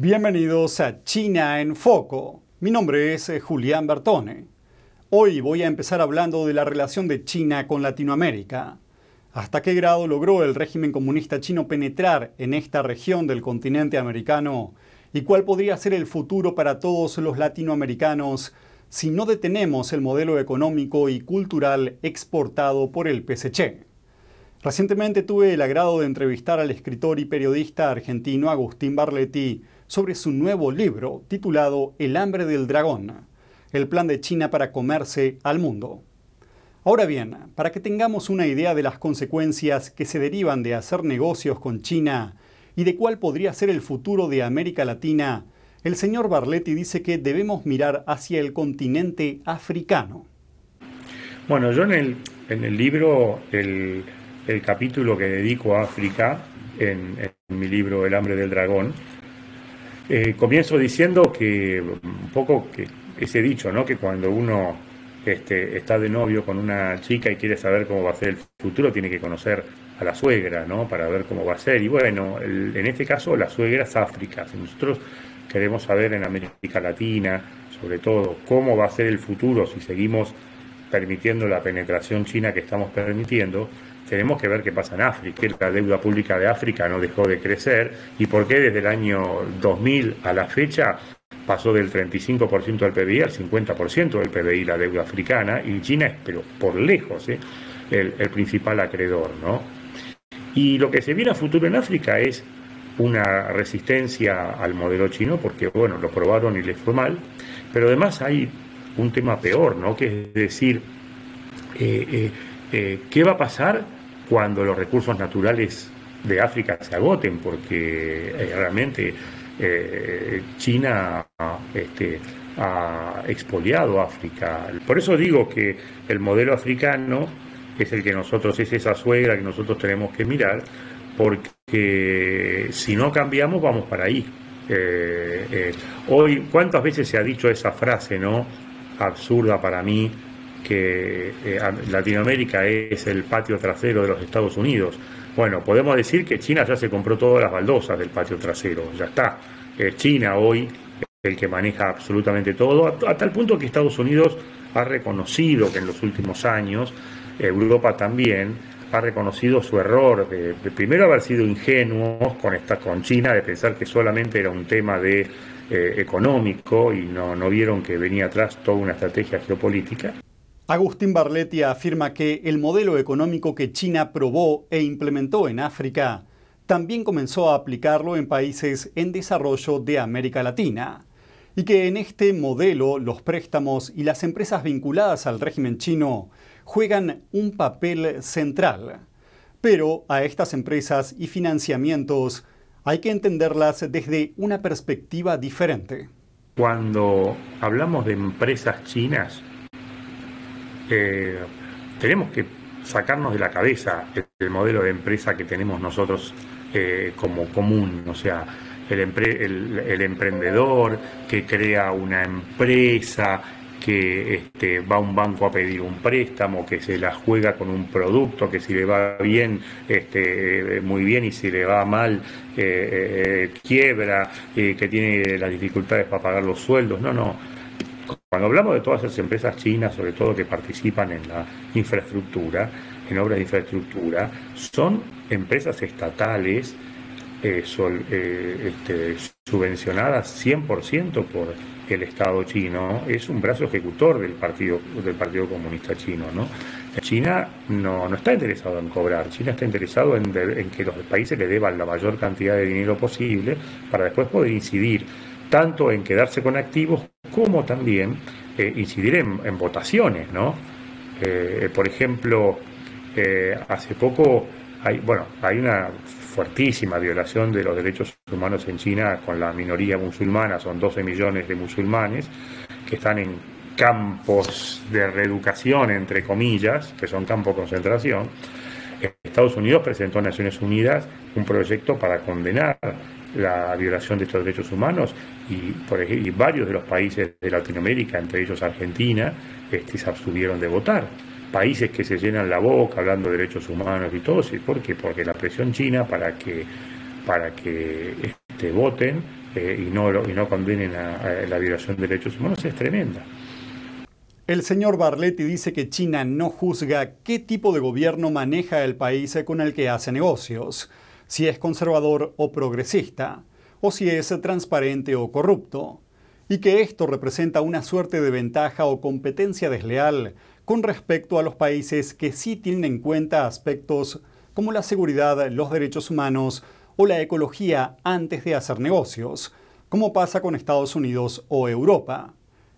Bienvenidos a China en Foco. Mi nombre es eh, Julián Bertone. Hoy voy a empezar hablando de la relación de China con Latinoamérica. ¿Hasta qué grado logró el régimen comunista chino penetrar en esta región del continente americano? ¿Y cuál podría ser el futuro para todos los latinoamericanos si no detenemos el modelo económico y cultural exportado por el PSC? Recientemente tuve el agrado de entrevistar al escritor y periodista argentino Agustín Barletti sobre su nuevo libro titulado El hambre del dragón, el plan de China para comerse al mundo. Ahora bien, para que tengamos una idea de las consecuencias que se derivan de hacer negocios con China y de cuál podría ser el futuro de América Latina, el señor Barletti dice que debemos mirar hacia el continente africano. Bueno, yo en el, en el libro, el, el capítulo que dedico a África, en, mi libro El hambre del dragón, eh, comienzo diciendo que un poco que ese dicho, ¿no? Que cuando uno este, está de novio con una chica y quiere saber cómo va a ser el futuro, tiene que conocer a la suegra, ¿no? Para ver cómo va a ser. Y bueno, en este caso la suegra es África. Si nosotros queremos saber en América Latina, sobre todo, cómo va a ser el futuro si seguimos permitiendo la penetración china que estamos permitiendo, tenemos que ver qué pasa en África, que la deuda pública de África no dejó de crecer y por qué desde el año 2000 a la fecha pasó del 35% del PBI al 50% del PBI la deuda africana y China es, pero por lejos, ¿eh? el, principal acreedor. ¿no? Y lo que se viene a futuro en África es una resistencia al modelo chino, porque bueno, lo probaron y les fue mal, pero además hay un tema peor, ¿no? que es decir, eh, eh, ¿qué va a pasar cuando los recursos naturales de África se agoten? Porque realmente China este, ha expoliado África. Por eso digo que el modelo africano es el que nosotros, es esa suegra que nosotros tenemos que mirar, porque si no cambiamos vamos para ahí. hoy, ¿cuántas veces se ha dicho esa frase, no? absurda para mí que eh, Latinoamérica es el patio trasero de los Estados Unidos. Bueno, podemos decir que China ya se compró todas las baldosas del patio trasero, ya está. China hoy el que maneja absolutamente todo, a, tal punto que Estados Unidos ha reconocido que en los últimos años, Europa también, ha reconocido su error de, primero haber sido ingenuos con, esta, con China, de pensar que solamente era un tema de eh, económico y no, no vieron que venía atrás toda una estrategia geopolítica. Agustín Barletti afirma que el modelo económico que China probó e implementó en África también comenzó a aplicarlo en países en desarrollo de América Latina y que en este modelo los préstamos y las empresas vinculadas al régimen chino juegan un papel central. Pero a estas empresas y financiamientos hay que entenderlas desde una perspectiva diferente. Cuando hablamos de empresas chinas, eh, tenemos que sacarnos de la cabeza el, modelo de empresa que tenemos nosotros eh, como común, o sea, el, el, emprendedor que crea una empresa, que este, va a un banco a pedir un préstamo, que se la juega con un producto, que si le va bien, este, muy bien, y si le va mal, eh, eh quiebra, eh, que tiene las dificultades para pagar los sueldos. No, no. Cuando hablamos de todas esas empresas chinas, sobre todo que participan en la infraestructura, en obras de infraestructura, son empresas estatales eh, este, subvencionadas 100% por el Estado chino es un brazo ejecutor del Partido, del partido Comunista Chino. ¿no? China no, no está interesado en cobrar, China está interesado en, que los países le deban la mayor cantidad de dinero posible para después poder incidir tanto en quedarse con activos como también eh, incidir en, votaciones. ¿no? Eh, por ejemplo, eh, hace poco hay, bueno, hay una fuertísima violación de los derechos humanos en China con la minoría musulmana, son 12 millones de musulmanes que están en campos de reeducación, entre comillas, que son campos de concentración. Estados Unidos presentó a Naciones Unidas un proyecto para condenar la violación de estos derechos humanos y, por ejemplo, varios de los países de Latinoamérica, entre ellos Argentina, este, se abstuvieron de votar países que se llenan la boca hablando de derechos humanos y todo. ¿por qué? Porque la presión china para que, para que este, voten eh, y, no, y no condenen a, la violación de derechos humanos es tremenda. El señor Barletti dice que China no juzga qué tipo de gobierno maneja el país con el que hace negocios, si es conservador o progresista, o si es transparente o corrupto, y que esto representa una suerte de ventaja o competencia desleal con respecto a los países que sí tienen en cuenta aspectos como la seguridad, los derechos humanos o la ecología antes de hacer negocios, como pasa con Estados Unidos o Europa.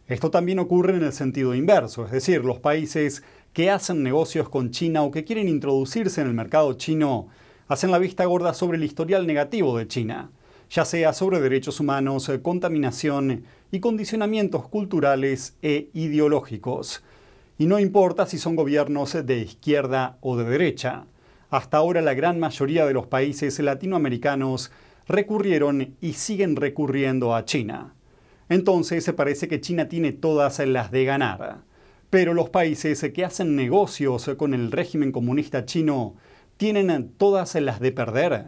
Esto también ocurre en el sentido inverso, es decir, los países que hacen negocios con China o que quieren introducirse en el mercado chino hacen la vista gorda sobre el historial negativo de China, ya sea sobre derechos humanos, contaminación y condicionamientos culturales e ideológicos. Y no importa si son gobiernos de izquierda o de derecha. Hasta ahora la gran mayoría de los países latinoamericanos recurrieron y siguen recurriendo a China. Entonces parece que China tiene todas las de ganar. Pero los países que hacen negocios con el régimen comunista chino tienen todas las de perder.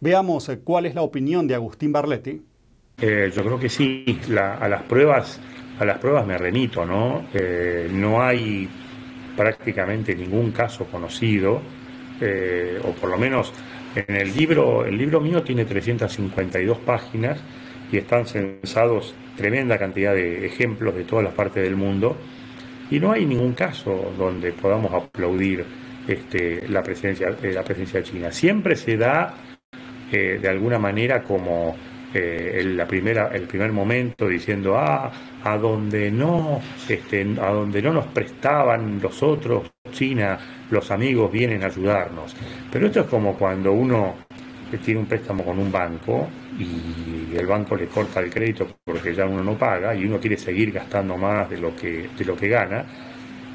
Veamos cuál es la opinión de Agustín Barletti. Eh, yo creo que sí, a las pruebas, a las pruebas me remito, ¿no? Eh, no hay prácticamente ningún caso conocido eh, o por lo menos en el libro, el libro mío tiene 352 páginas y están censados tremenda cantidad de ejemplos de todas las partes del mundo y no hay ningún caso donde podamos aplaudir este, la presencia eh, la presencia china. Siempre se da eh, de alguna manera como la primera, el primer momento diciendo ah, a donde no, este, a donde no nos prestaban los otros China, los amigos vienen a ayudarnos. Pero esto es como cuando uno tiene un préstamo con un banco y el banco le corta el crédito porque ya uno no paga y uno quiere seguir gastando más de lo que, de lo que gana,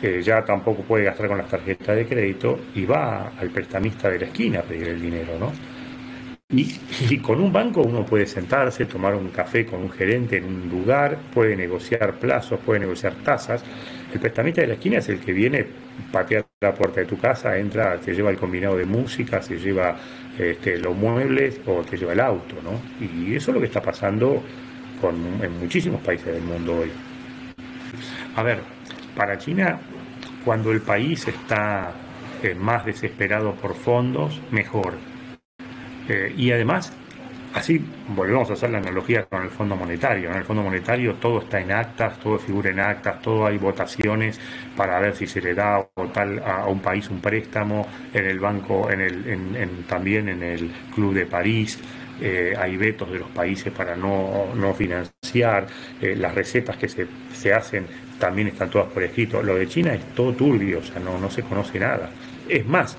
eh, ya tampoco puede gastar con las tarjetas de crédito y va al prestamista de la esquina a pedir el dinero, ¿no? Y, con un banco uno puede sentarse, tomar un café con un gerente en un lugar, puede negociar plazos, puede negociar tasas. El prestamista de la esquina es el que viene, patea la puerta de tu casa, entra, te lleva el combinado de música, se lleva este, los muebles o te lleva el auto, ¿no? Y eso es lo que está pasando en muchísimos países del mundo hoy. A ver, para China, cuando el país está eh, más desesperado por fondos, mejor eh, y además, así volvemos a hacer la analogía con el Fondo Monetario. En el Fondo Monetario todo está en actas, todo figura en actas, todo hay votaciones para ver si se le da tal a, un país un préstamo en el banco, en el, también en el Club de París. Eh, hay vetos de los países para no, financiar, las recetas que se, hacen también están todas por escrito. Lo de China es todo turbio, o sea, no, no se conoce nada. Es más,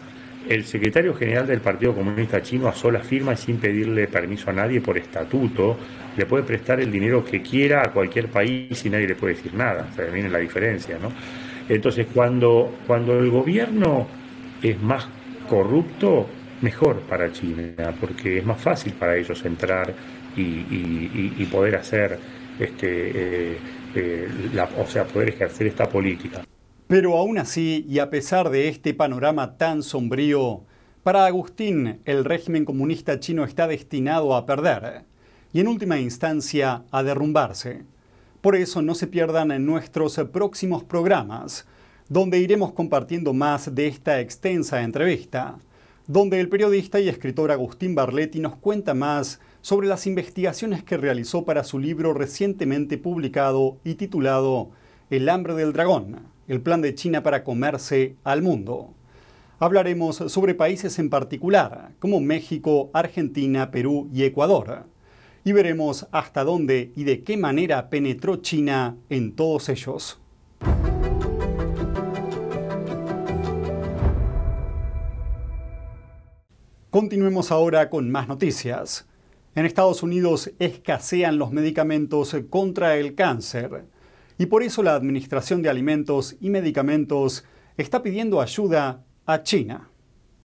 el secretario general del Partido Comunista Chino a sola firma y sin pedirle permiso a nadie por estatuto le puede prestar el dinero que quiera a cualquier país y nadie le puede decir nada. O sea, viene la diferencia, ¿no? Entonces, cuando, cuando el gobierno es más corrupto, mejor para China, porque es más fácil para ellos entrar y, poder hacer, este, eh, eh, o sea, poder ejercer esta política. Pero aún así, y a pesar de este panorama tan sombrío, para Agustín el régimen comunista chino está destinado a perder y en última instancia a derrumbarse. Por eso no se pierdan en nuestros próximos programas, donde iremos compartiendo más de esta extensa entrevista, donde el periodista y escritor Agustín Barletti nos cuenta más sobre las investigaciones que realizó para su libro recientemente publicado y titulado El hambre del dragón el plan de China para comerse al mundo. Hablaremos sobre países en particular, como México, Argentina, Perú y Ecuador. Y veremos hasta dónde y de qué manera penetró China en todos ellos. Continuemos ahora con más noticias. En Estados Unidos escasean los medicamentos contra el cáncer y por eso la Administración de Alimentos y Medicamentos está pidiendo ayuda a China.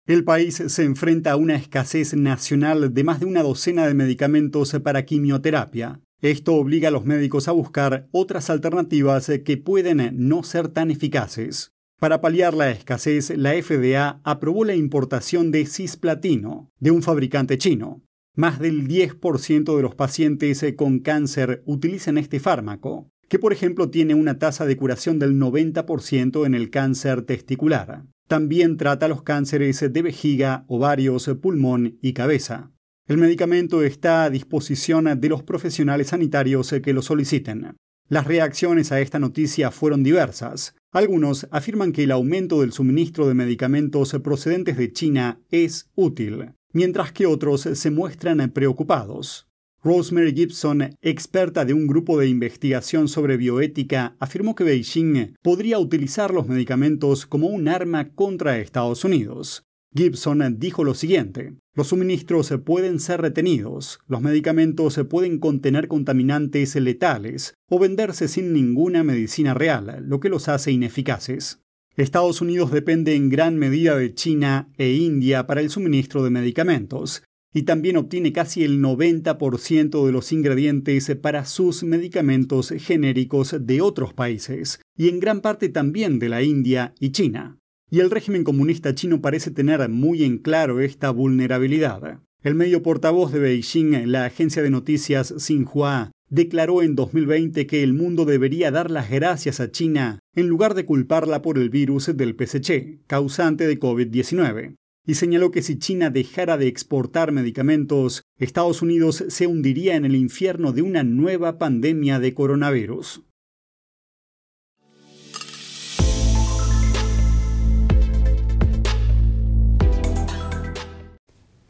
El país se enfrenta a una escasez nacional de más de una docena de medicamentos para quimioterapia. Esto obliga a los médicos a buscar otras alternativas que pueden no ser tan eficaces. Para paliar la escasez, la FDA aprobó la importación de cisplatino, de un fabricante chino. Más del 10% de los pacientes con cáncer utilizan este fármaco, que por ejemplo tiene una tasa de curación del 90% en el cáncer testicular. También trata los cánceres de vejiga, ovarios, pulmón y cabeza. El medicamento está a disposición de los profesionales sanitarios que lo soliciten. Las reacciones a esta noticia fueron diversas. Algunos afirman que el aumento del suministro de medicamentos procedentes de China es útil, mientras que otros se muestran preocupados. Rosemary Gibson, experta de un grupo de investigación sobre bioética, afirmó que Beijing podría utilizar los medicamentos como un arma contra Estados Unidos. Gibson dijo lo siguiente, los suministros pueden ser retenidos, los medicamentos pueden contener contaminantes letales o venderse sin ninguna medicina real, lo que los hace ineficaces. Estados Unidos depende en gran medida de China e India para el suministro de medicamentos, y también obtiene casi el 90% de los ingredientes para sus medicamentos genéricos de otros países, y en gran parte también de la India y China. Y el régimen comunista chino parece tener muy en claro esta vulnerabilidad. El medio portavoz de Beijing, la agencia de noticias Xinhua, declaró en 2020 que el mundo debería dar las gracias a China en lugar de culparla por el virus del PSC, causante de COVID-19 y señaló que si China dejara de exportar medicamentos, Estados Unidos se hundiría en el infierno de una nueva pandemia de coronavirus.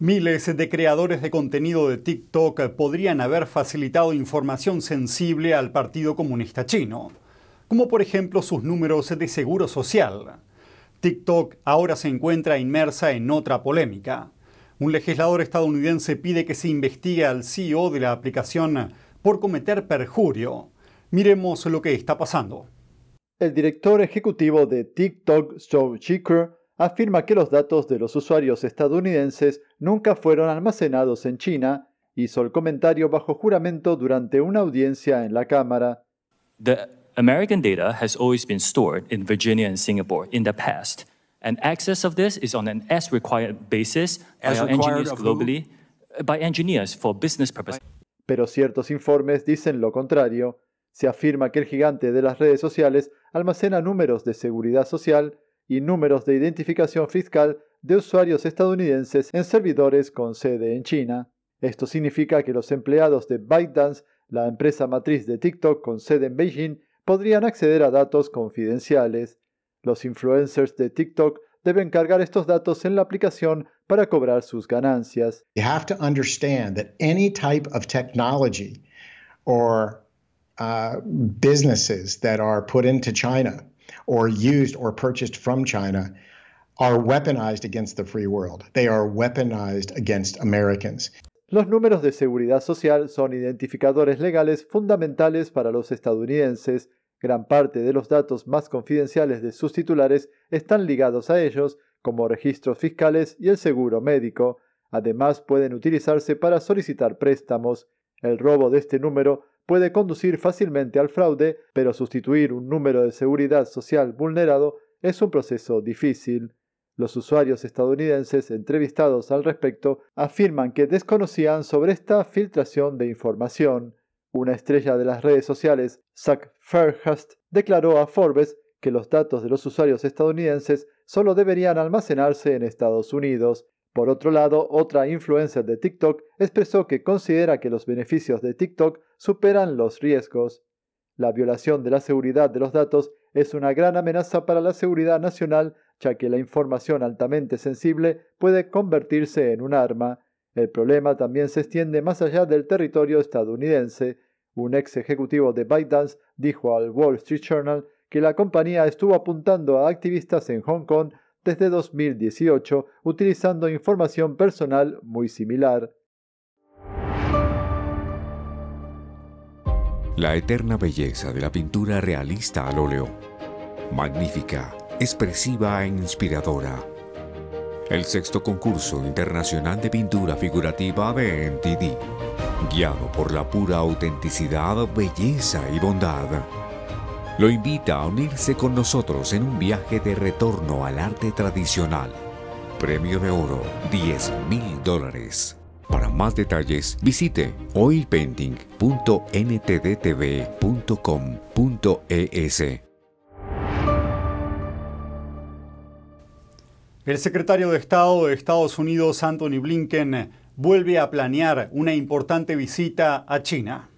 Miles de creadores de contenido de TikTok podrían haber facilitado información sensible al Partido Comunista Chino, como por ejemplo sus números de seguro social TikTok ahora se encuentra inmersa en otra polémica. Un legislador estadounidense pide que se investigue al CEO de la aplicación por cometer perjurio. Miremos lo que está pasando. El director ejecutivo de TikTok, Joe Chicker, afirma que los datos de los usuarios estadounidenses nunca fueron almacenados en China, hizo el comentario bajo juramento durante una audiencia en la Cámara. American data has always been stored in Virginia and Singapore in the past, and access of this is on an as required basis as by engineers globally, who? by engineers for business purposes. Pero ciertos informes dicen lo contrario. Se afirma que el gigante de las redes sociales almacena números de seguridad social y números de identificación fiscal de usuarios estadounidenses en servidores con sede en China. Esto significa que los empleados de ByteDance, la empresa matriz de TikTok con sede en Beijing, podrían acceder a datos confidenciales. Los influencers de TikTok deben cargar estos datos en la aplicación para cobrar sus ganancias. You have to understand that any type of technology or uh, businesses that are put into China or used or purchased from China are weaponized against the free world. They are weaponized against Americans. Los números de seguridad social son identificadores legales fundamentales para los estadounidenses. Gran parte de los datos más confidenciales de sus titulares están ligados a ellos, como registros fiscales y el seguro médico. Además, pueden utilizarse para solicitar préstamos. El robo de este número puede conducir fácilmente al fraude, pero sustituir un número de seguridad social vulnerado es un proceso difícil. Los usuarios estadounidenses entrevistados al respecto afirman que desconocían sobre esta filtración de información. Una estrella de las redes sociales, Zach Fairhurst, declaró a Forbes que los datos de los usuarios estadounidenses solo deberían almacenarse en Estados Unidos. Por otro lado, otra influencer de TikTok expresó que considera que los beneficios de TikTok superan los riesgos. La violación de la seguridad de los datos es una gran amenaza para la seguridad nacional ya que la información altamente sensible puede convertirse en un arma. El problema también se extiende más allá del territorio estadounidense. Un ex ejecutivo de ByteDance dijo al Wall Street Journal que la compañía estuvo apuntando a activistas en Hong Kong desde 2018 utilizando información personal muy similar. La eterna belleza de la pintura realista al óleo. Magnífica expresiva e inspiradora. El sexto concurso internacional de pintura figurativa de NTD, guiado por la pura autenticidad, belleza y bondad, lo invita a unirse con nosotros en un viaje de retorno al arte tradicional. Premio de oro, 10 mil dólares. Para más detalles, visite oilpainting.ntdtv.com.es. El secretario de Estado de Estados Unidos, Anthony Blinken, vuelve a planear una importante visita a China.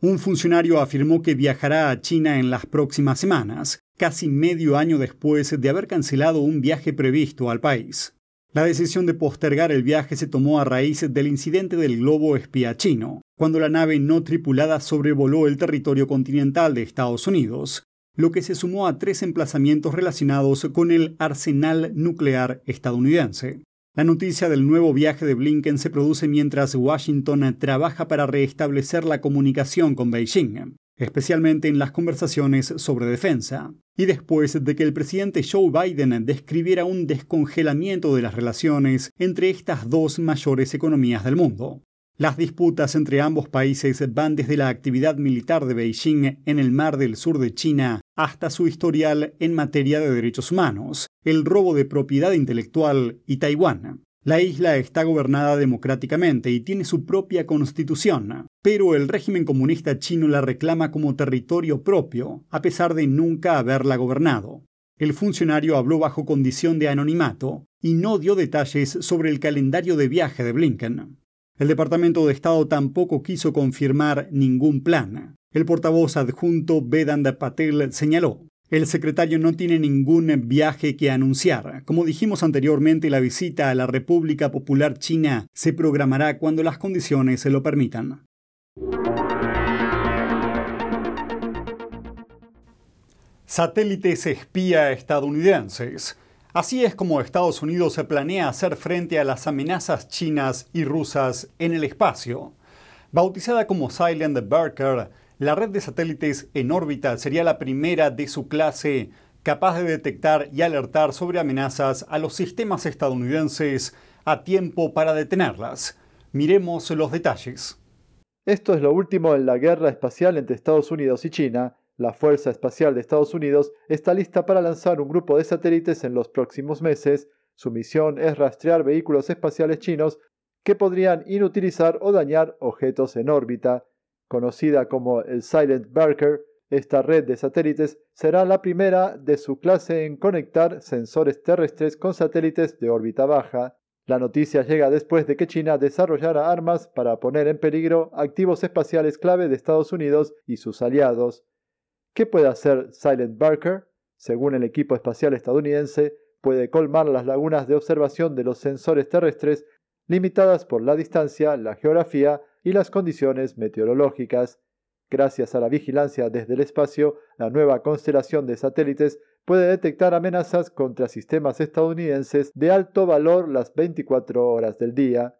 Un funcionario afirmó que viajará a China en las próximas semanas, casi medio año después de haber cancelado un viaje previsto al país. La decisión de postergar el viaje se tomó a raíz del incidente del globo espía chino, cuando la nave no tripulada sobrevoló el territorio continental de Estados Unidos, lo que se sumó a tres emplazamientos relacionados con el arsenal nuclear estadounidense. La noticia del nuevo viaje de Blinken se produce mientras Washington trabaja para restablecer la comunicación con Beijing, especialmente en las conversaciones sobre defensa, y después de que el presidente Joe Biden describiera un descongelamiento de las relaciones entre estas dos mayores economías del mundo. Las disputas entre ambos países van desde la actividad militar de Beijing en el mar del sur de China hasta su historial en materia de derechos humanos, el robo de propiedad intelectual y Taiwán. La isla está gobernada democráticamente y tiene su propia constitución, pero el régimen comunista chino la reclama como territorio propio, a pesar de nunca haberla gobernado. El funcionario habló bajo condición de anonimato y no dio detalles sobre el calendario de viaje de Blinken. El Departamento de Estado tampoco quiso confirmar ningún plan. El portavoz adjunto Vedant Patel señaló, el secretario no tiene ningún viaje que anunciar. Como dijimos anteriormente, la visita a la República Popular China se programará cuando las condiciones se lo permitan. Satélites espía estadounidenses. Así es como Estados Unidos se planea hacer frente a las amenazas chinas y rusas en el espacio. Bautizada como Silent Barker, la red de satélites en órbita sería la primera de su clase capaz de detectar y alertar sobre amenazas a los sistemas estadounidenses a tiempo para detenerlas. Miremos los detalles. Esto es lo último en la guerra espacial entre Estados Unidos y China. La Fuerza Espacial de Estados Unidos está lista para lanzar un grupo de satélites en los próximos meses. Su misión es rastrear vehículos espaciales chinos que podrían inutilizar o dañar objetos en órbita. Conocida como el Silent Barker, esta red de satélites será la primera de su clase en conectar sensores terrestres con satélites de órbita baja. La noticia llega después de que China desarrollara armas para poner en peligro activos espaciales clave de Estados Unidos y sus aliados. ¿Qué puede hacer Silent Barker? Según el equipo espacial estadounidense, puede colmar las lagunas de observación de los sensores terrestres limitadas por la distancia, la geografía y las condiciones meteorológicas. Gracias a la vigilancia desde el espacio, la nueva constelación de satélites puede detectar amenazas contra sistemas estadounidenses de alto valor las 24 horas del día.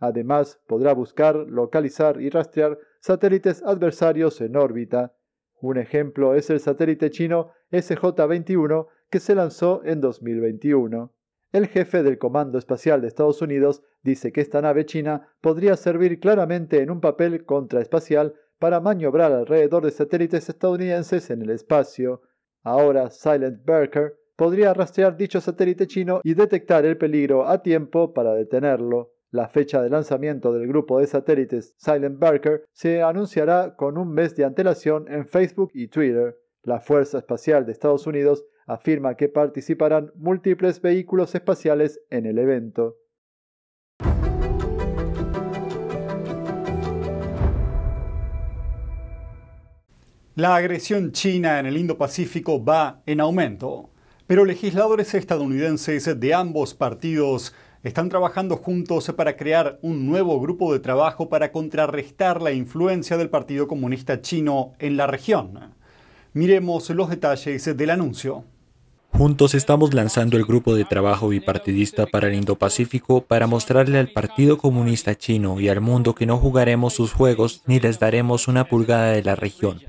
Además, podrá buscar, localizar y rastrear satélites adversarios en órbita. Un ejemplo es el satélite chino SJ-21 que se lanzó en 2021. El jefe del Comando Espacial de Estados Unidos dice que esta nave china podría servir claramente en un papel contraespacial para maniobrar alrededor de satélites estadounidenses en el espacio. Ahora Silent Barker podría rastrear dicho satélite chino y detectar el peligro a tiempo para detenerlo. La fecha de lanzamiento del grupo de satélites Silent Barker se anunciará con un mes de antelación en Facebook y Twitter. La Fuerza Espacial de Estados Unidos afirma que participarán múltiples vehículos espaciales en el evento. La agresión china en el Indo-Pacífico va en aumento, pero legisladores estadounidenses de ambos partidos están trabajando juntos para crear un nuevo grupo de trabajo para contrarrestar la influencia del Partido Comunista Chino en la región. Miremos los detalles del anuncio. Juntos estamos lanzando el grupo de trabajo bipartidista para el Indo-Pacífico para mostrarle al Partido Comunista Chino y al mundo que no jugaremos sus juegos ni les daremos una pulgada de la región.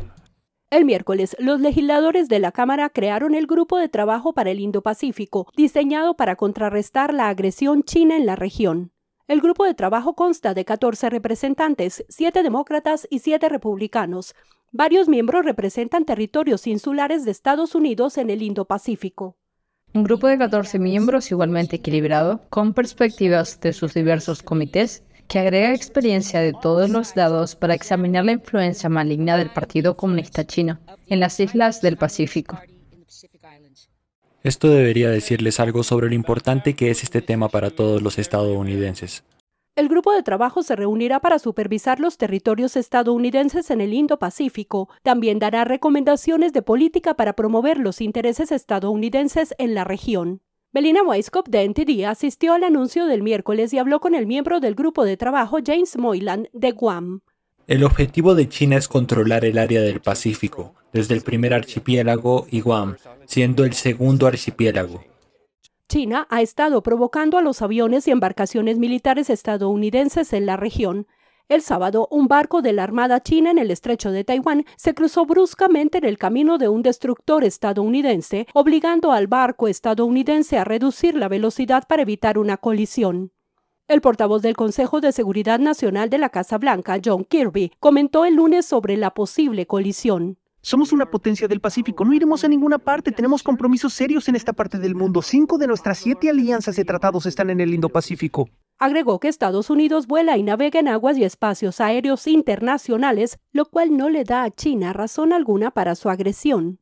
El miércoles, los legisladores de la Cámara crearon el Grupo de Trabajo para el Indo-Pacífico, diseñado para contrarrestar la agresión china en la región. El grupo de trabajo consta de 14 representantes, 7 demócratas y 7 republicanos, Varios miembros representan territorios insulares de Estados Unidos en el Indo-Pacífico. Un grupo de 14 miembros igualmente equilibrado, con perspectivas de sus diversos comités, que agrega experiencia de todos los lados para examinar la influencia maligna del Partido Comunista Chino en las islas del Pacífico. Esto debería decirles algo sobre lo importante que es este tema para todos los estadounidenses. El grupo de trabajo se reunirá para supervisar los territorios estadounidenses en el Indo-Pacífico. También dará recomendaciones de política para promover los intereses estadounidenses en la región. Belina Weisskopf de NTD asistió al anuncio del miércoles y habló con el miembro del grupo de trabajo James Moylan de Guam. El objetivo de China es controlar el área del Pacífico, desde el primer archipiélago y Guam, siendo el segundo archipiélago. China ha estado provocando a los aviones y embarcaciones militares estadounidenses en la región. El sábado, un barco de la Armada China en el estrecho de Taiwán se cruzó bruscamente en el camino de un destructor estadounidense, obligando al barco estadounidense a reducir la velocidad para evitar una colisión. El portavoz del Consejo de Seguridad Nacional de la Casa Blanca, John Kirby, comentó el lunes sobre la posible colisión. Somos una potencia del Pacífico, no iremos a ninguna parte, tenemos compromisos serios en esta parte del mundo. Cinco de nuestras siete alianzas de tratados están en el Indo-Pacífico. Agregó que Estados Unidos vuela y navega en aguas y espacios aéreos internacionales, lo cual no le da a China razón alguna para su agresión.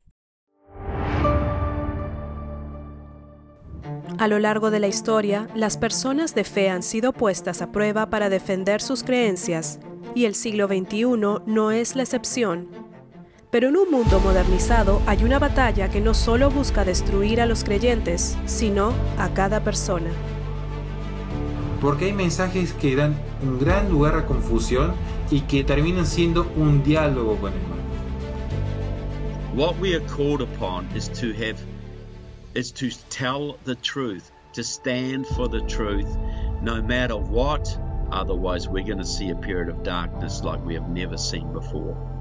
A lo largo de la historia, las personas de fe han sido puestas a prueba para defender sus creencias, y el siglo XXI no es la excepción. Pero en un mundo modernizado hay una batalla que no solo busca destruir a los creyentes, sino a cada persona. Porque hay mensajes que dan un gran lugar a confusión y que terminan siendo un diálogo con el mal. What we are called upon is to have is to tell the truth, to stand for the truth no matter what. Otherwise, we're going to see a period of darkness like we have never seen before.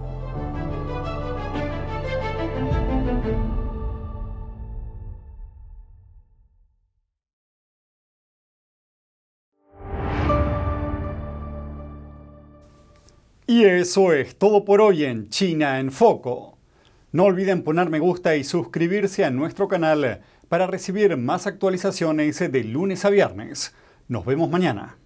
Y eso es todo por hoy en China en Foco. No olviden poner me gusta y suscribirse a nuestro canal para recibir más actualizaciones de lunes a viernes. Nos vemos mañana.